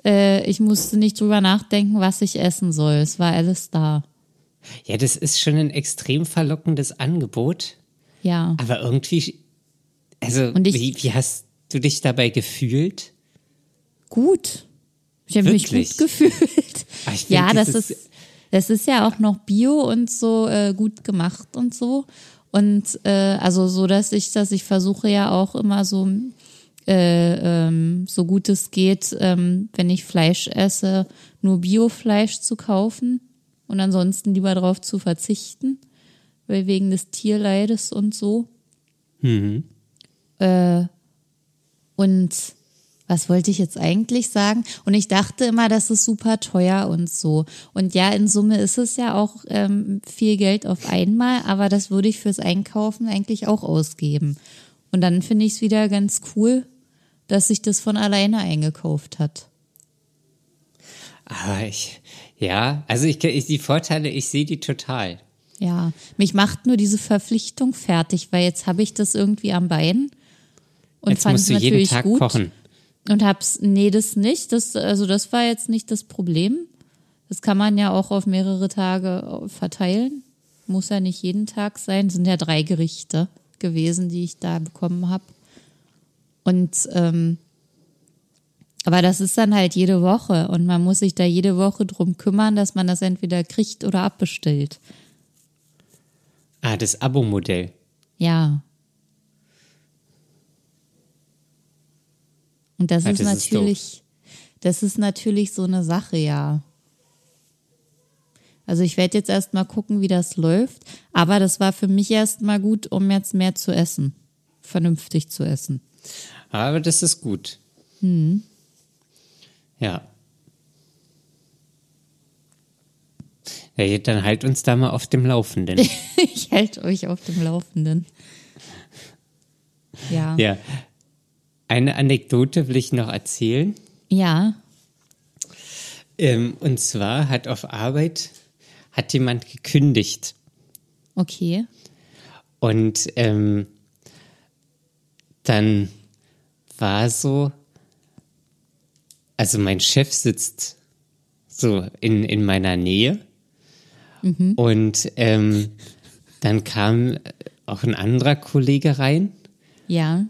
Speaker 2: äh, ich musste nicht drüber nachdenken, was ich essen soll. Es war alles da.
Speaker 1: Ja, das ist schon ein extrem verlockendes Angebot.
Speaker 2: Ja.
Speaker 1: Aber irgendwie, also,
Speaker 2: ich-
Speaker 1: wie, wie hast du dich dabei gefühlt?
Speaker 2: Gut. Ich habe mich gut gefühlt.
Speaker 1: Ah, find
Speaker 2: ja, das
Speaker 1: dieses-
Speaker 2: ist, das ist ja auch noch Bio und so äh, gut gemacht und so. Und äh, also so, dass ich das, ich versuche ja auch immer so, äh, ähm, so gut es geht, ähm, wenn ich Fleisch esse, nur Biofleisch zu kaufen und ansonsten lieber darauf zu verzichten, weil wegen des Tierleides und so. Äh, und was wollte ich jetzt eigentlich sagen? Und ich dachte immer, das ist super teuer und so. Und ja, in Summe ist es ja auch ähm, viel Geld auf einmal, aber das würde ich fürs Einkaufen eigentlich auch ausgeben. Und dann finde ich es wieder ganz cool, dass sich das von alleine eingekauft hat.
Speaker 1: Aber ich, ja, also ich, ich die Vorteile, ich sehe die total.
Speaker 2: Ja, mich macht nur diese Verpflichtung fertig, weil jetzt habe ich das irgendwie am Bein und
Speaker 1: Jetzt
Speaker 2: fand
Speaker 1: musst
Speaker 2: es
Speaker 1: du jeden
Speaker 2: natürlich
Speaker 1: Tag
Speaker 2: gut
Speaker 1: kochen.
Speaker 2: Und hab's nee, das nicht, das also das war jetzt nicht das Problem. Das kann man ja auch auf mehrere Tage verteilen. Muss ja nicht jeden Tag sein, sind ja drei Gerichte gewesen, die ich da bekommen habe. Und ähm, aber das ist dann halt jede Woche und man muss sich da jede Woche drum kümmern, dass man das entweder kriegt oder abbestellt.
Speaker 1: Ah, das Abo-Modell.
Speaker 2: Ja. Und das
Speaker 1: Ja,
Speaker 2: ist
Speaker 1: das ist
Speaker 2: natürlich, das ist natürlich so eine Sache, ja. Also ich werde jetzt erstmal gucken, wie das läuft, aber das war für mich erstmal gut, um jetzt mehr zu essen. Vernünftig zu essen.
Speaker 1: Aber das ist gut.
Speaker 2: Hm.
Speaker 1: Ja. Ja, dann halt uns da mal auf dem Laufenden.
Speaker 2: ich halte euch auf dem Laufenden. Ja.
Speaker 1: ja. Eine Anekdote will ich noch erzählen.
Speaker 2: Ja.
Speaker 1: Ähm, und zwar hat auf Arbeit hat jemand gekündigt.
Speaker 2: Okay.
Speaker 1: Und ähm, dann war so, also mein Chef sitzt so in, in meiner Nähe und ähm, dann kam auch ein anderer Kollege rein,
Speaker 2: Ja.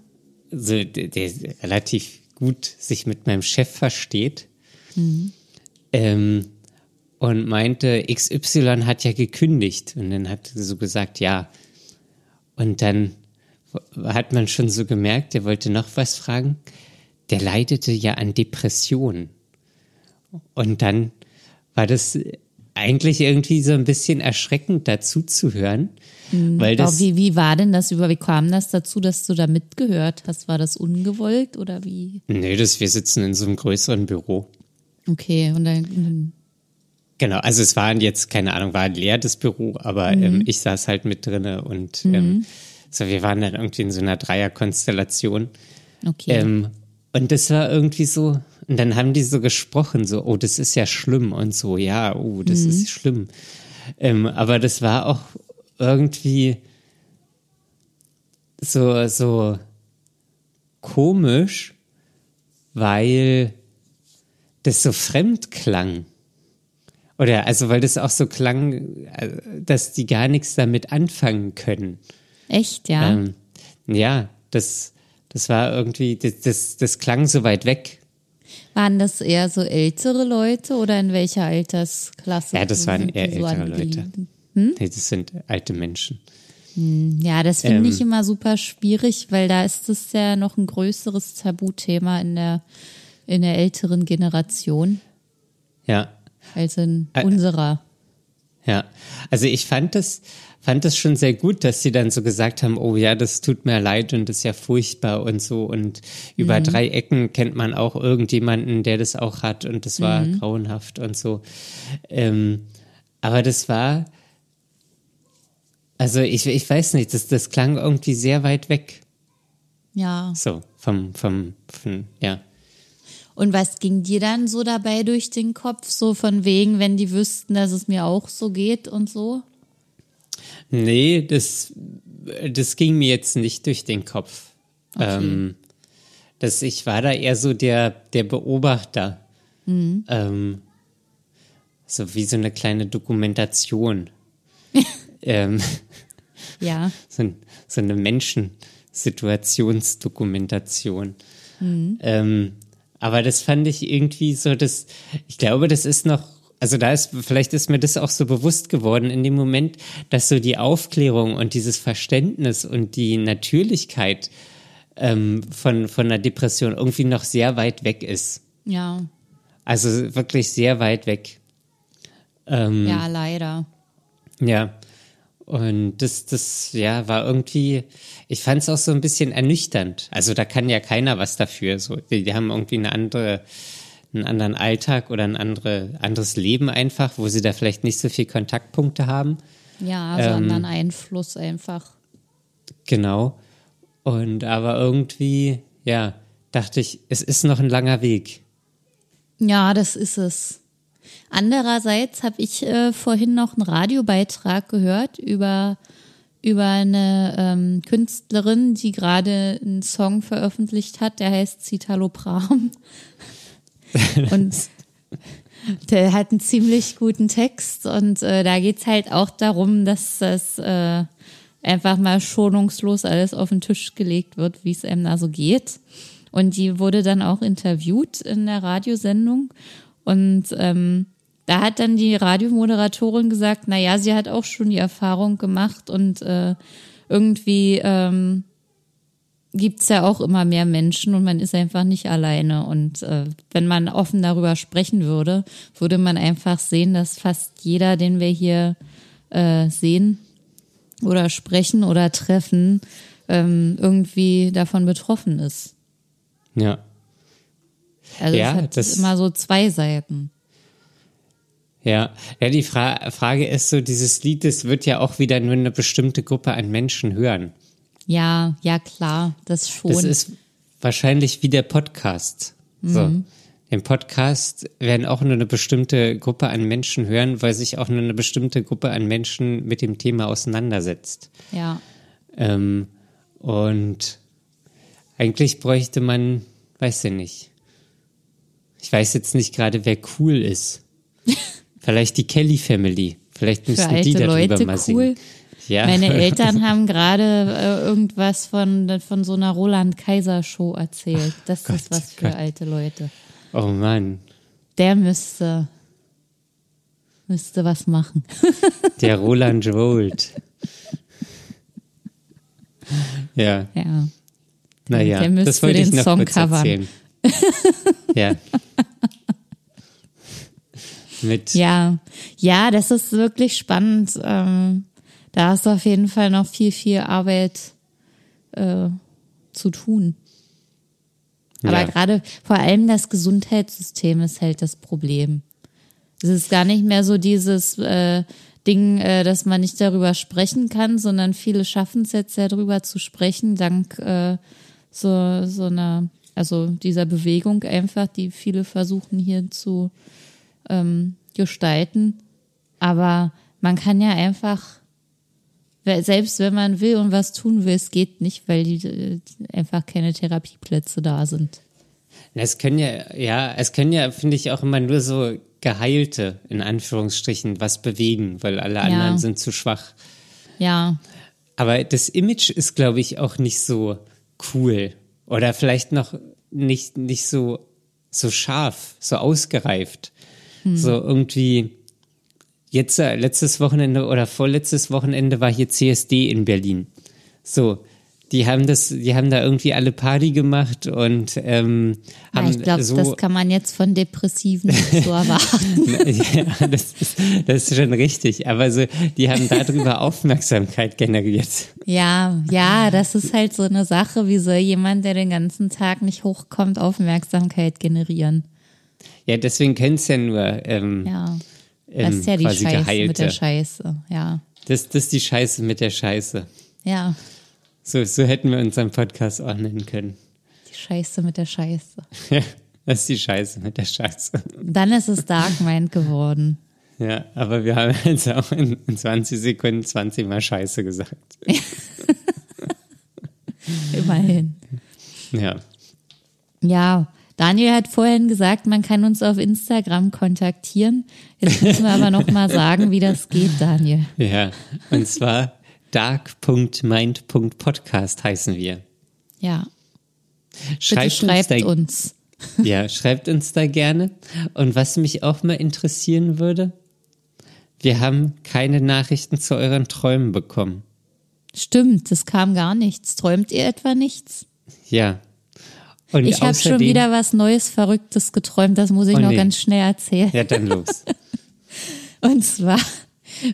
Speaker 1: So, der, der relativ gut sich mit meinem Chef versteht ähm, und meinte, XY hat ja gekündigt und dann hat sie so gesagt, ja. Und dann hat man schon so gemerkt, der wollte noch was fragen. Der leidete ja an Depressionen. Und dann war das eigentlich irgendwie so ein bisschen erschreckend dazu zu hören, weil
Speaker 2: Aber
Speaker 1: das
Speaker 2: wie, wie war denn das über, wie kam das dazu, dass du da mitgehört hast? War das ungewollt oder wie?
Speaker 1: nee, das wir sitzen in so einem größeren Büro.
Speaker 2: Okay, und dann,
Speaker 1: Genau, also es war jetzt, keine Ahnung, war leer das Büro, aber ähm, ich saß halt mit drinne und ähm, so, wir waren dann irgendwie in so einer Dreierkonstellation.
Speaker 2: okay.
Speaker 1: Ähm, und das war irgendwie so, und dann haben die so gesprochen, so, oh, das ist ja schlimm und so, ja, oh, das ist schlimm. Ähm, aber das war auch irgendwie so, so komisch, weil das so fremd klang. Oder also weil das auch so klang, äh, dass die gar nichts damit anfangen können.
Speaker 2: Echt, ja?
Speaker 1: Ähm, ja, das, das war irgendwie, das, das, das klang so weit weg.
Speaker 2: Waren das eher so ältere Leute oder in welcher Altersklasse?
Speaker 1: Ja, das waren eher
Speaker 2: so
Speaker 1: ältere Leute.
Speaker 2: angeliehen?
Speaker 1: Nee, das sind alte Menschen.
Speaker 2: Ja, das finde
Speaker 1: Ähm.
Speaker 2: ich immer super schwierig, weil da ist es ja noch ein größeres Tabuthema in der, in der älteren Generation
Speaker 1: Ja,
Speaker 2: als in
Speaker 1: Ä-
Speaker 2: unserer.
Speaker 1: ja. Also ich fand das, fand das schon sehr gut, dass sie dann so gesagt haben, oh ja, das tut mir leid und ist ja furchtbar und so. Und über drei Ecken kennt man auch irgendjemanden, der das auch hat und das war grauenhaft und so. Ähm, aber das war, also ich, ich weiß nicht, das, das klang irgendwie sehr weit weg.
Speaker 2: Ja.
Speaker 1: So, vom, vom, von, ja.
Speaker 2: Und was ging dir dann so dabei durch den Kopf? So von wegen, wenn die wüssten, dass es mir auch so geht und so?
Speaker 1: Nee, das, das ging mir jetzt nicht durch den Kopf. Ähm, das, ich war da eher so der, der Beobachter. Ähm, so wie so eine kleine Dokumentation. ähm,
Speaker 2: Ja.
Speaker 1: so, so eine Menschensituationsdokumentation. Ähm, aber das fand ich irgendwie so, dass ich glaube, das ist noch, also da ist, vielleicht ist mir das auch so bewusst geworden in dem Moment, dass so die Aufklärung und dieses Verständnis und die Natürlichkeit ähm, von, von einer Depression irgendwie noch sehr weit weg ist.
Speaker 2: Ja.
Speaker 1: Also wirklich sehr weit weg. Ähm,
Speaker 2: Ja, leider.
Speaker 1: ja. Und das, das, ja, war irgendwie, ich fand es auch so ein bisschen ernüchternd. Also da kann ja keiner was dafür. So, die, die haben irgendwie eine andere, einen anderen Alltag oder ein andere, anderes Leben einfach, wo sie da vielleicht nicht so viel Kontaktpunkte haben.
Speaker 2: Ja,
Speaker 1: Ähm,
Speaker 2: sondern Einfluss einfach.
Speaker 1: Genau. Und aber irgendwie, ja, dachte ich, es ist noch ein langer Weg.
Speaker 2: Ja, das ist es. Andererseits habe ich äh, vorhin noch einen Radiobeitrag gehört über über eine ähm, Künstlerin, die gerade einen Song veröffentlicht hat, der heißt Citalopram. und der hat einen ziemlich guten Text und äh, da geht's halt auch darum, dass das äh, einfach mal schonungslos alles auf den Tisch gelegt wird, wie es einem da so geht. Und die wurde dann auch interviewt in der Radiosendung und ähm, da hat dann die Radiomoderatorin gesagt, na ja, sie hat auch schon die Erfahrung gemacht und äh, irgendwie ähm, gibt ja auch immer mehr Menschen und man ist einfach nicht alleine. Und äh, wenn man offen darüber sprechen würde, würde man einfach sehen, dass fast jeder, den wir hier äh, sehen oder sprechen oder treffen, ähm, irgendwie davon betroffen ist.
Speaker 1: Ja.
Speaker 2: Also
Speaker 1: Ja,
Speaker 2: es hat
Speaker 1: das-
Speaker 2: immer so zwei Seiten.
Speaker 1: Ja, ja, die Fra Frage ist so, dieses Lied, das wird ja auch wieder nur eine bestimmte Gruppe an Menschen hören.
Speaker 2: Ja, ja klar, das schon.
Speaker 1: Das ist wahrscheinlich wie der Podcast. So. Den Podcast werden auch nur eine bestimmte Gruppe an Menschen hören, weil sich auch nur eine bestimmte Gruppe an Menschen mit dem Thema auseinandersetzt.
Speaker 2: ja.
Speaker 1: Ähm, und eigentlich bräuchte man, weiß ich nicht. Ich weiß jetzt nicht gerade, wer cool ist. Vielleicht die Kelly Family. Vielleicht
Speaker 2: Für
Speaker 1: müssten die darüber
Speaker 2: Leute
Speaker 1: mal
Speaker 2: cool.
Speaker 1: singen. Ja.
Speaker 2: Meine Eltern haben gerade äh, irgendwas von, von so einer Roland Kaiser Show erzählt. Das
Speaker 1: Gott,
Speaker 2: ist was für
Speaker 1: Gott.
Speaker 2: alte Leute.
Speaker 1: oh Mann,
Speaker 2: Der müsste, müsste was machen.
Speaker 1: der Roland Jolt. Ja,
Speaker 2: Ja.
Speaker 1: naja,
Speaker 2: Der müsste
Speaker 1: das wollte ich
Speaker 2: den
Speaker 1: noch
Speaker 2: Song
Speaker 1: kurz
Speaker 2: covern.
Speaker 1: erzählen. ja. Mit,
Speaker 2: Ja, ja, das ist wirklich spannend. Ähm, da ist auf jeden Fall noch viel, viel Arbeit äh, zu tun. Aber
Speaker 1: Ja.
Speaker 2: gerade vor allem das Gesundheitssystem ist halt das Problem. Es ist gar nicht mehr so dieses äh, Ding, äh, dass man nicht darüber sprechen kann, sondern viele schaffen es jetzt ja darüber zu sprechen, dank äh, so, so einer, also dieser Bewegung einfach, die viele versuchen hier zu ähm, gestalten. Aber man kann ja einfach, selbst wenn man will und was tun will, es geht nicht, weil die äh, einfach keine Therapieplätze da sind.
Speaker 1: Es können ja, ja, es können ja, finde ich, auch immer nur so Geheilte, in Anführungsstrichen, was bewegen, weil alle anderen sind zu schwach.
Speaker 2: Ja,
Speaker 1: Aber das Image ist, glaube ich, auch nicht so cool. Oder vielleicht noch nicht, nicht so, so scharf, so ausgereift. So irgendwie, jetzt, äh, letztes Wochenende oder vorletztes Wochenende war hier CSD in Berlin. So, die haben das, die haben da irgendwie alle Party gemacht und ähm,
Speaker 2: ja
Speaker 1: haben
Speaker 2: ich glaube,
Speaker 1: so
Speaker 2: das kann man jetzt von Depressiven nicht so erwarten.
Speaker 1: ja, das ist, das ist schon richtig. Aber so, die haben darüber Aufmerksamkeit generiert.
Speaker 2: Ja, ja, das ist halt so eine Sache. Wie soll jemand, der den ganzen Tag nicht hochkommt, Aufmerksamkeit generieren?
Speaker 1: Ja, deswegen können es ja nur ähm,
Speaker 2: Ja, das ist ja die Scheiße
Speaker 1: Geheilte.
Speaker 2: mit der Scheiße. Ja,
Speaker 1: Das, das ist die Scheiße mit der Scheiße.
Speaker 2: ja,
Speaker 1: So, so hätten wir unseren Podcast auch nennen können.
Speaker 2: die Scheiße mit der Scheiße.
Speaker 1: das ist die Scheiße mit der Scheiße.
Speaker 2: Dann ist es Dark Mind geworden.
Speaker 1: Ja, aber wir haben jetzt auch in, in 20 Sekunden 20 Mal Scheiße gesagt.
Speaker 2: Immerhin.
Speaker 1: Ja.
Speaker 2: Ja, Daniel hat vorhin gesagt, man kann uns auf Instagram kontaktieren. Jetzt müssen wir aber noch mal sagen, wie das geht, Daniel.
Speaker 1: Ja. Und zwar dark.mind.podcast heißen wir.
Speaker 2: Ja,
Speaker 1: Schreibt,
Speaker 2: schreibt
Speaker 1: uns, da,
Speaker 2: uns.
Speaker 1: Ja, schreibt uns da gerne. Und was mich auch mal interessieren würde, wir haben keine Nachrichten zu euren Träumen bekommen.
Speaker 2: Stimmt, es kam gar nichts. Träumt ihr etwa nichts?
Speaker 1: Ja. Und
Speaker 2: Ich habe schon wieder was Neues, Verrücktes geträumt. Das muss ich
Speaker 1: Oh,
Speaker 2: noch
Speaker 1: nee.
Speaker 2: ganz schnell erzählen.
Speaker 1: Ja, dann los.
Speaker 2: Und zwar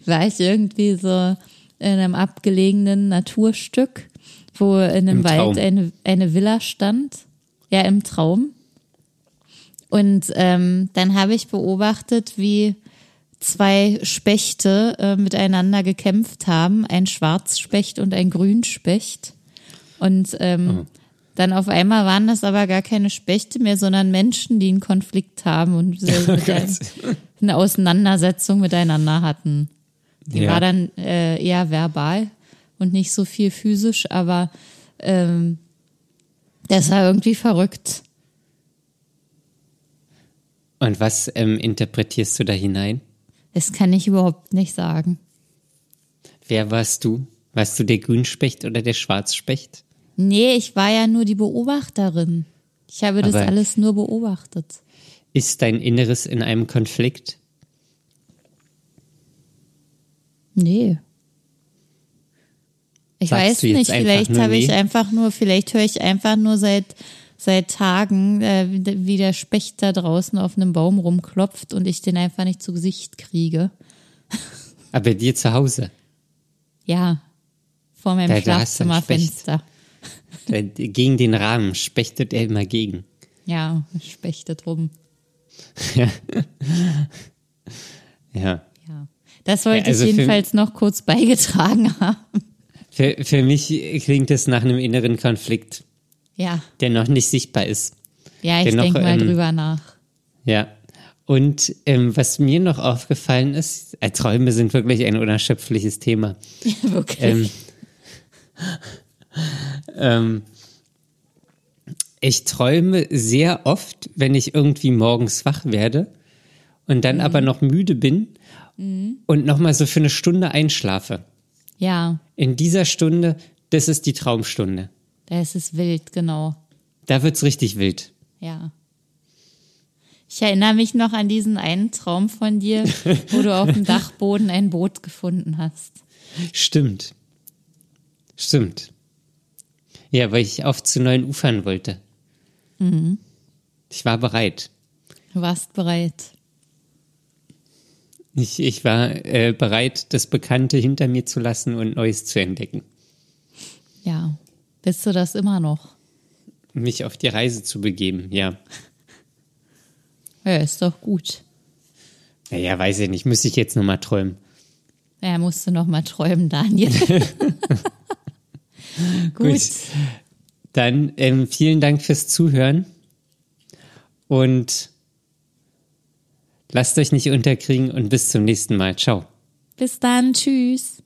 Speaker 2: war ich irgendwie so in einem abgelegenen Naturstück, wo in einem
Speaker 1: Im
Speaker 2: Wald
Speaker 1: Traum.
Speaker 2: eine, eine Villa stand. Ja, im Traum. Und ähm, dann habe ich beobachtet, wie zwei Spechte äh, miteinander gekämpft haben, ein Schwarzspecht und ein Grünspecht. Und ähm, dann auf einmal waren das aber gar keine Spechte mehr, sondern Menschen, die einen Konflikt haben und der, eine Auseinandersetzung miteinander hatten. Die
Speaker 1: Ja.
Speaker 2: war dann äh, eher verbal und nicht so viel physisch, aber ähm, das war irgendwie verrückt.
Speaker 1: Und was ähm, interpretierst du da hinein?
Speaker 2: Das kann ich überhaupt nicht sagen.
Speaker 1: Wer warst du? Warst du der Grünspecht oder der Schwarzspecht?
Speaker 2: Nee, ich war ja nur die Beobachterin. Ich habe das
Speaker 1: Aber-
Speaker 2: alles nur beobachtet.
Speaker 1: Ist dein Inneres in einem Konflikt?
Speaker 2: Nee. Ich
Speaker 1: Sagst
Speaker 2: weiß nicht, vielleicht habe ich einfach nur, vielleicht höre ich einfach nur seit, seit Tagen, äh, wie der Specht da draußen auf einem Baum rumklopft und ich den einfach nicht zu Gesicht kriege.
Speaker 1: Aber dir zu Hause?
Speaker 2: Ja, vor meinem. Schlafzimmerfenster.
Speaker 1: Da- Gegen den Rahmen spechtet er immer gegen.
Speaker 2: Ja, spechtet rum.
Speaker 1: Ja.
Speaker 2: Ja. Das wollte
Speaker 1: also
Speaker 2: ich jedenfalls noch kurz beigetragen haben.
Speaker 1: Für, für mich klingt es nach einem inneren Konflikt,
Speaker 2: Ja,
Speaker 1: der noch nicht sichtbar ist.
Speaker 2: ja, ich denke mal
Speaker 1: ähm,
Speaker 2: drüber nach.
Speaker 1: Ja. Und ähm, was mir noch aufgefallen ist, äh, Träume sind wirklich ein unerschöpfliches Thema.
Speaker 2: Wirklich.
Speaker 1: Ähm, ähm, ich träume sehr oft, wenn ich irgendwie morgens wach werde und dann aber noch müde bin und nochmal so für eine Stunde einschlafe.
Speaker 2: ja,
Speaker 1: In dieser Stunde, das ist die Traumstunde.
Speaker 2: da ist es wild, genau.
Speaker 1: Da wird's richtig wild.
Speaker 2: Ja. Ich erinnere mich noch an diesen einen Traum von dir, wo du auf dem Dachboden ein Boot gefunden hast.
Speaker 1: Stimmt. Stimmt. Ja, weil ich auf zu neuen Ufern wollte. Ich war bereit.
Speaker 2: Du warst bereit.
Speaker 1: Ich, ich war äh, bereit, das Bekannte hinter mir zu lassen und Neues zu entdecken.
Speaker 2: Ja. Bist du das immer noch?
Speaker 1: Mich auf die Reise zu begeben, ja.
Speaker 2: Ja, ist doch gut.
Speaker 1: Naja, weiß ich nicht, müsste ich jetzt nochmal träumen.
Speaker 2: Ja, musst du noch mal träumen, Daniel. gut.
Speaker 1: Dann ähm, vielen Dank fürs Zuhören und lasst euch nicht unterkriegen und bis zum nächsten Mal. Ciao.
Speaker 2: Bis dann. Tschüss.